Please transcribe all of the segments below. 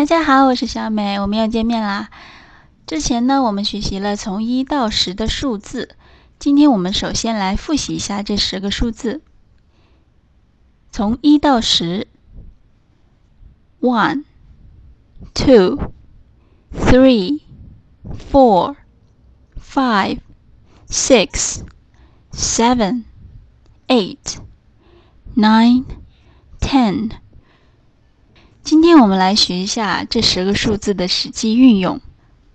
大家好，我是小美，我们又见面啦。之前呢，我们学习了从一到十的数字，今天我们首先来复习一下这十个数字。从一到十：one、two、three、four、five、six、seven、eight、nine、ten。今天我们来学一下这十个数字的实际运用。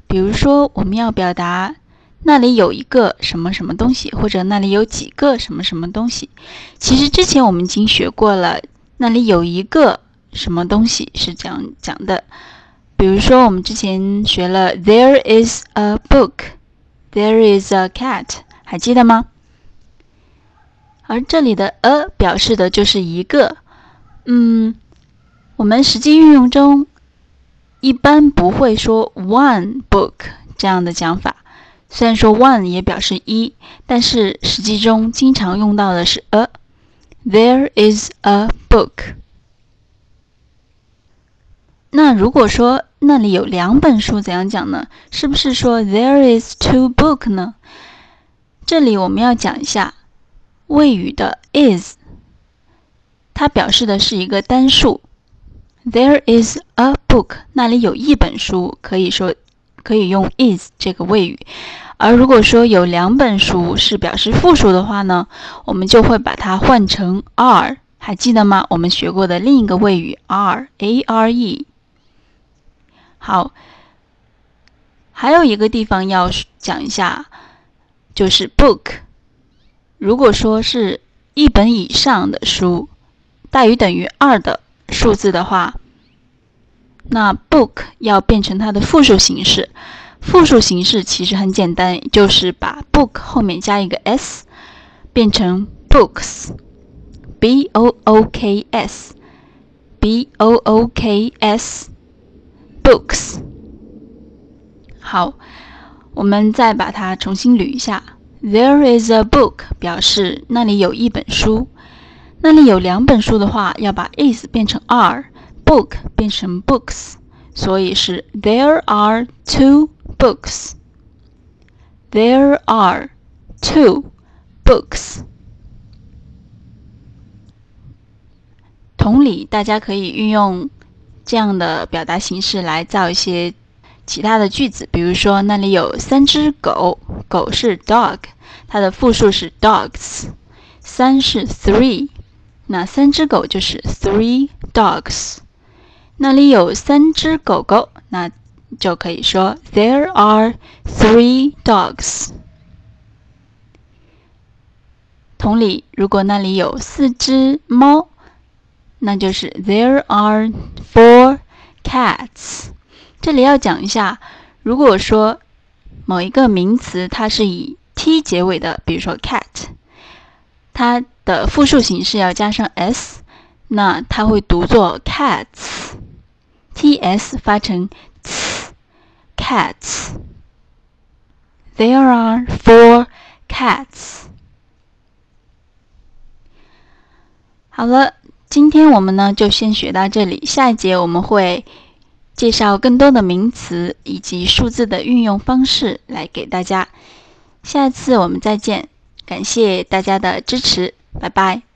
比如说，我们要表达那里有一个什么什么东西，或者那里有几个什么什么东西。其实之前我们已经学过了，那里有一个什么东西是这样讲的。比如说，我们之前学了 “There is a book”，“There is a cat”，还记得吗？而这里的 “a” 表示的就是一个，嗯。我们实际运用中一般不会说 one book 这样的讲法，虽然说 one 也表示一，但是实际中经常用到的是 a。There is a book。那如果说那里有两本书，怎样讲呢？是不是说 There is two book 呢？这里我们要讲一下谓语的 is，它表示的是一个单数。There is a book，那里有一本书，可以说可以用 is 这个谓语。而如果说有两本书是表示复数的话呢，我们就会把它换成 are，还记得吗？我们学过的另一个谓语 are，a r e。好，还有一个地方要讲一下，就是 book。如果说是一本以上的书，大于等于二的。数字的话，那 book 要变成它的复数形式。复数形式其实很简单，就是把 book 后面加一个 s，变成 books，b o o k s，b o o k s，books。好，我们再把它重新捋一下。There is a book 表示那里有一本书。那里有两本书的话，要把 is 变成 are，book 变成 books，所以是 There are two books. There are two books. 同理，大家可以运用这样的表达形式来造一些其他的句子，比如说那里有三只狗，狗是 dog，它的复数是 dogs，三是 three。那三只狗就是 three dogs。那里有三只狗狗，那就可以说 there are three dogs。同理，如果那里有四只猫，那就是 there are four cats。这里要讲一下，如果说某一个名词它是以 t 结尾的，比如说 cat，它。的复数形式要加上 s，那它会读作 cats，t s 发成 cats。There are four cats。好了，今天我们呢就先学到这里，下一节我们会介绍更多的名词以及数字的运用方式来给大家。下一次我们再见，感谢大家的支持。拜拜。